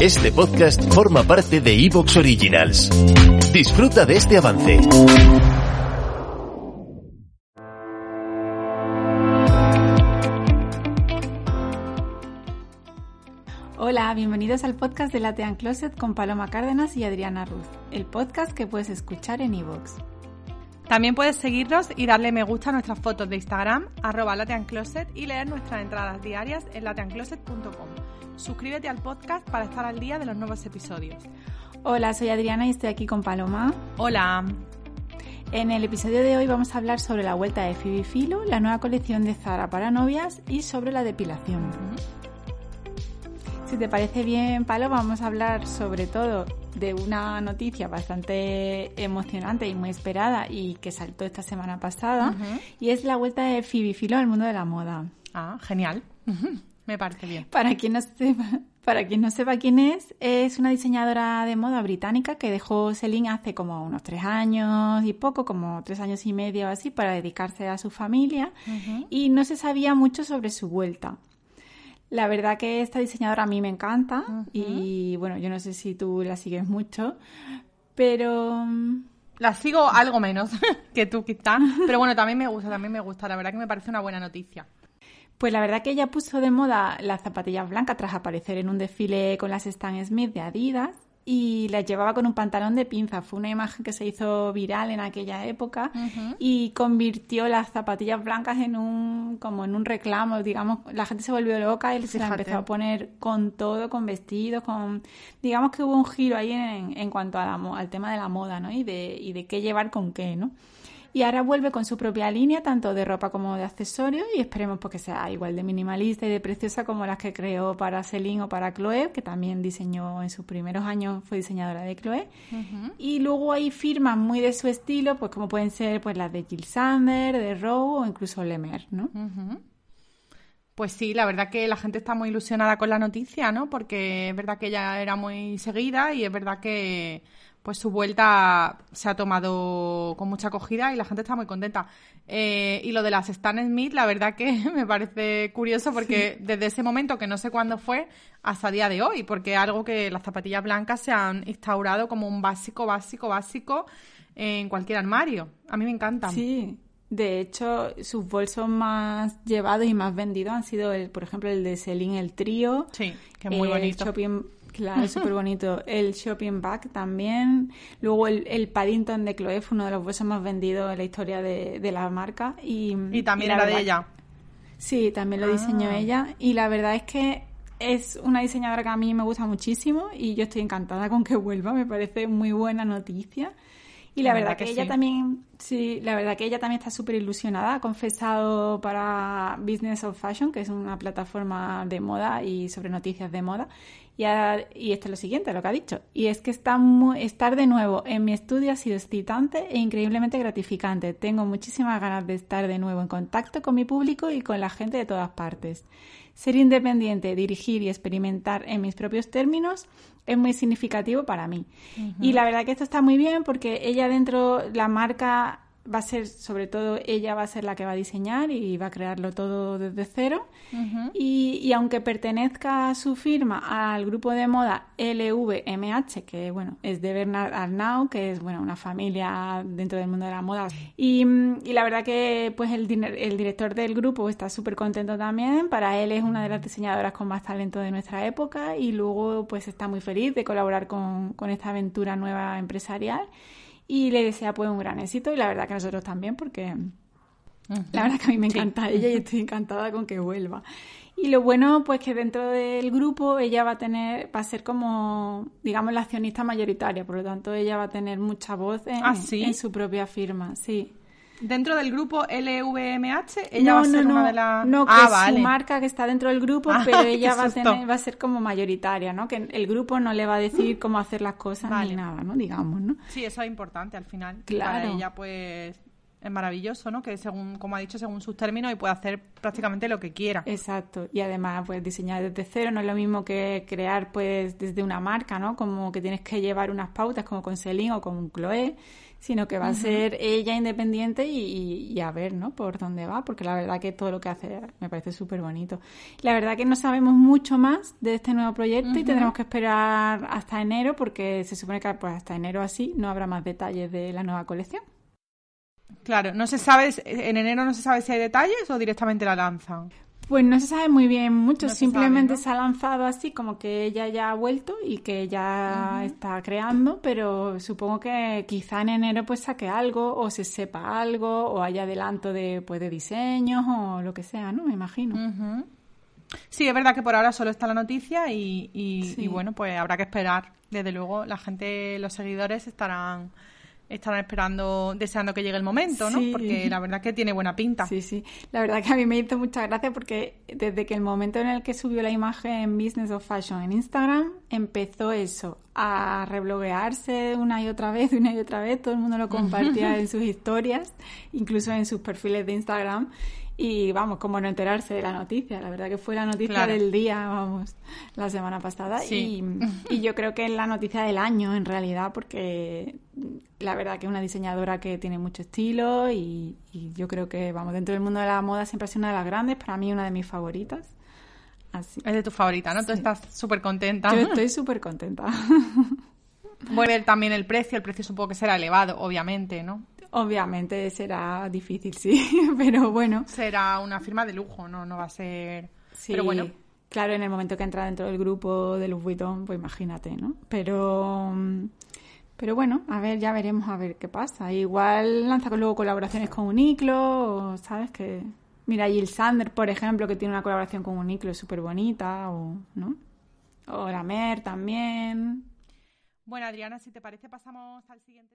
Este podcast forma parte de Evox Originals. Disfruta de este avance. Hola, bienvenidos al podcast de Latean Closet con Paloma Cárdenas y Adriana Ruz, el podcast que puedes escuchar en iVoox. También puedes seguirnos y darle me gusta a nuestras fotos de Instagram, arroba lateancloset y leer nuestras entradas diarias en lateancloset.com. Suscríbete al podcast para estar al día de los nuevos episodios. Hola, soy Adriana y estoy aquí con Paloma. Hola. En el episodio de hoy vamos a hablar sobre la vuelta de Phoebe Philo, la nueva colección de Zara para novias y sobre la depilación. Si te parece bien, Palo, vamos a hablar sobre todo de una noticia bastante emocionante y muy esperada y que saltó esta semana pasada, y es la vuelta de Phoebe Philo al mundo de la moda. Ah, genial. Me parece bien. Para quien no sepa, para quien no sepa quién es, es una diseñadora de moda británica que dejó Celine hace como unos tres años y poco, como tres años y medio o así, para dedicarse a su familia y no se sabía mucho sobre su vuelta. La verdad que esta diseñadora a mí me encanta y bueno, yo no sé si tú la sigues mucho, pero... mm, La sigo algo menos que tú quizás, pero bueno, también me gusta, también me gusta. La verdad que me parece una buena noticia. Pues la verdad que ella puso de moda las zapatillas blancas tras aparecer en un desfile con las Stan Smith de Adidas y las llevaba con un pantalón de pinza. Fue una imagen que se hizo viral en aquella época y convirtió las zapatillas blancas en un como en un reclamo, digamos, la gente se volvió loca y se Fíjate. empezó a poner con todo, con vestidos, con digamos que hubo un giro ahí en, en cuanto a la al tema de la moda, ¿no? Y de y de qué llevar con qué, ¿no? Y ahora vuelve con su propia línea, tanto de ropa como de accesorios, y esperemos pues, que sea igual de minimalista y de preciosa como las que creó para Celine o para Chloe, que también diseñó en sus primeros años, fue diseñadora de Chloe. Y luego hay firmas muy de su estilo, pues como pueden ser pues las de Jill Sander, de Rowe o incluso Lemer, ¿no? Pues sí, la verdad que la gente está muy ilusionada con la noticia, ¿no? Porque es verdad que ella era muy seguida y es verdad que pues su vuelta se ha tomado con mucha acogida y la gente está muy contenta. Eh, y lo de las Stan Smith, la verdad que me parece curioso porque desde ese momento, que no sé cuándo fue, hasta día de hoy, porque es algo que las zapatillas blancas se han instaurado como un básico, básico, básico en cualquier armario. A mí me encantan. Sí, de hecho, sus bolsos más llevados y más vendidos han sido, el, por ejemplo, el de Celine, el trío. Sí, que es muy el bonito. shopping, claro, es súper bonito. El shopping bag también. Luego el, el Paddington de Chloe fue uno de los bolsos más vendidos en la historia de, de la marca. Y, Y también la era de ella. Sí, también lo diseñó Ah. ella. Y la verdad es que es una diseñadora que a mí me gusta muchísimo y yo estoy encantada con que vuelva. Me parece muy buena noticia. Y la, La verdad, verdad que, que ella sí. también, sí, la verdad que ella también está súper ilusionada. Ha confesado para Business of Fashion, que es una plataforma de moda y sobre noticias de moda. Y, ha- y esto es lo siguiente, lo que ha dicho. Y es que está muy- estar de nuevo en mi estudio ha sido excitante e increíblemente gratificante. Tengo muchísimas ganas de estar de nuevo en contacto con mi público y con la gente de todas partes. Ser independiente, dirigir y experimentar en mis propios términos es muy significativo para mí. Y la verdad que esto está muy bien porque ella dentro, la marca va a ser, sobre todo ella va a ser la que va a diseñar y va a crearlo todo desde cero. y, y aunque pertenezca su firma al grupo de moda LVMH, que bueno, es de Bernard Arnault, que es bueno, una familia dentro del mundo de la moda. Y, y la verdad que pues el, el director del grupo está súper contento también. Para él es una de las diseñadoras con más talento de nuestra época y luego pues está muy feliz de colaborar con, con esta aventura nueva empresarial y le desea pues un gran éxito y la verdad que nosotros también porque la verdad que a mí me encanta ella y estoy encantada con que vuelva. Y lo bueno, pues que dentro del grupo ella va a tener, va a ser como, digamos, la accionista mayoritaria, por lo tanto ella va a tener mucha voz en, ¿Ah, sí? en su propia firma, sí. Dentro del grupo LVMH, ella no, va a ser no, una no, de las... no, que ah, es vale. su marca que está dentro del grupo, Ah, pero ella va a, susto. tener, va a ser como mayoritaria, ¿no? Que el grupo no le va a decir cómo hacer las cosas Vale. ni nada, ¿no? Digamos, ¿no? Sí, eso es importante al final. Claro. Para ella, pues, es maravilloso, ¿no? Que según, como ha dicho, según sus términos, y puede hacer prácticamente lo que quiera. Exacto. Y además, pues diseñar desde cero no es lo mismo que crear, pues, desde una marca, ¿no? Como que tienes que llevar unas pautas como con Celine o con Chloé, sino que va a ser ella independiente y, y- y a ver, ¿no? Por dónde va, porque la verdad que todo lo que hace me parece súper bonito. La verdad que no sabemos mucho más de este nuevo proyecto y tendremos que esperar hasta enero, porque se supone que pues hasta enero así no habrá más detalles de la nueva colección. Claro, no se sabe, en enero no se sabe si hay detalles o directamente la lanzan. Pues no se sabe muy bien mucho, No se simplemente sabe, ¿no? se ha lanzado así como que ella ya ha vuelto y que ya está creando, pero supongo que quizá en enero pues saque algo o se sepa algo o haya adelanto de pues de diseños o lo que sea, ¿no? Me imagino. Sí, es verdad que por ahora solo está la noticia y, y- Sí. y bueno, pues habrá que esperar. Desde luego, la gente, los seguidores estarán estarán esperando, deseando que llegue el momento, ¿no? Sí. Porque la verdad que tiene buena pinta. Sí, sí. La verdad que a mí me hizo mucha gracia porque desde que el momento en el que subió la imagen en Business of Fashion en Instagram, empezó eso, a rebloguearse una y otra vez, una y otra vez. Todo el mundo lo compartía en sus historias, incluso en sus perfiles de Instagram. Y vamos, como no enterarse de la noticia. La verdad que fue la noticia Claro. del día, vamos, la semana pasada. Sí. Y, y yo creo que es la noticia del año, en realidad, porque la verdad que es una diseñadora que tiene mucho estilo y, y yo creo que, vamos, dentro del mundo de la moda siempre ha sido una de las grandes, para mí una de mis favoritas. Así. Es de tu favorita, ¿no? Tú estás súper contenta. Yo estoy súper contenta. Ver también el precio. El precio supongo que será elevado, obviamente, ¿no? Obviamente será difícil, sí, pero bueno. Será una firma de lujo, ¿no? No va a ser... Sí, Pero bueno, claro, en el momento que entra dentro del grupo de Louis Vuitton, pues imagínate, ¿no? Pero, pero bueno, a ver, ya veremos a ver qué pasa. Igual lanza luego colaboraciones con Uniqlo, o, ¿sabes? Que mira, Jill Sander, por ejemplo, que tiene una colaboración con Uniqlo súper bonita, o, ¿no? O la Mer también. bueno, Adriana, si te parece pasamos al siguiente...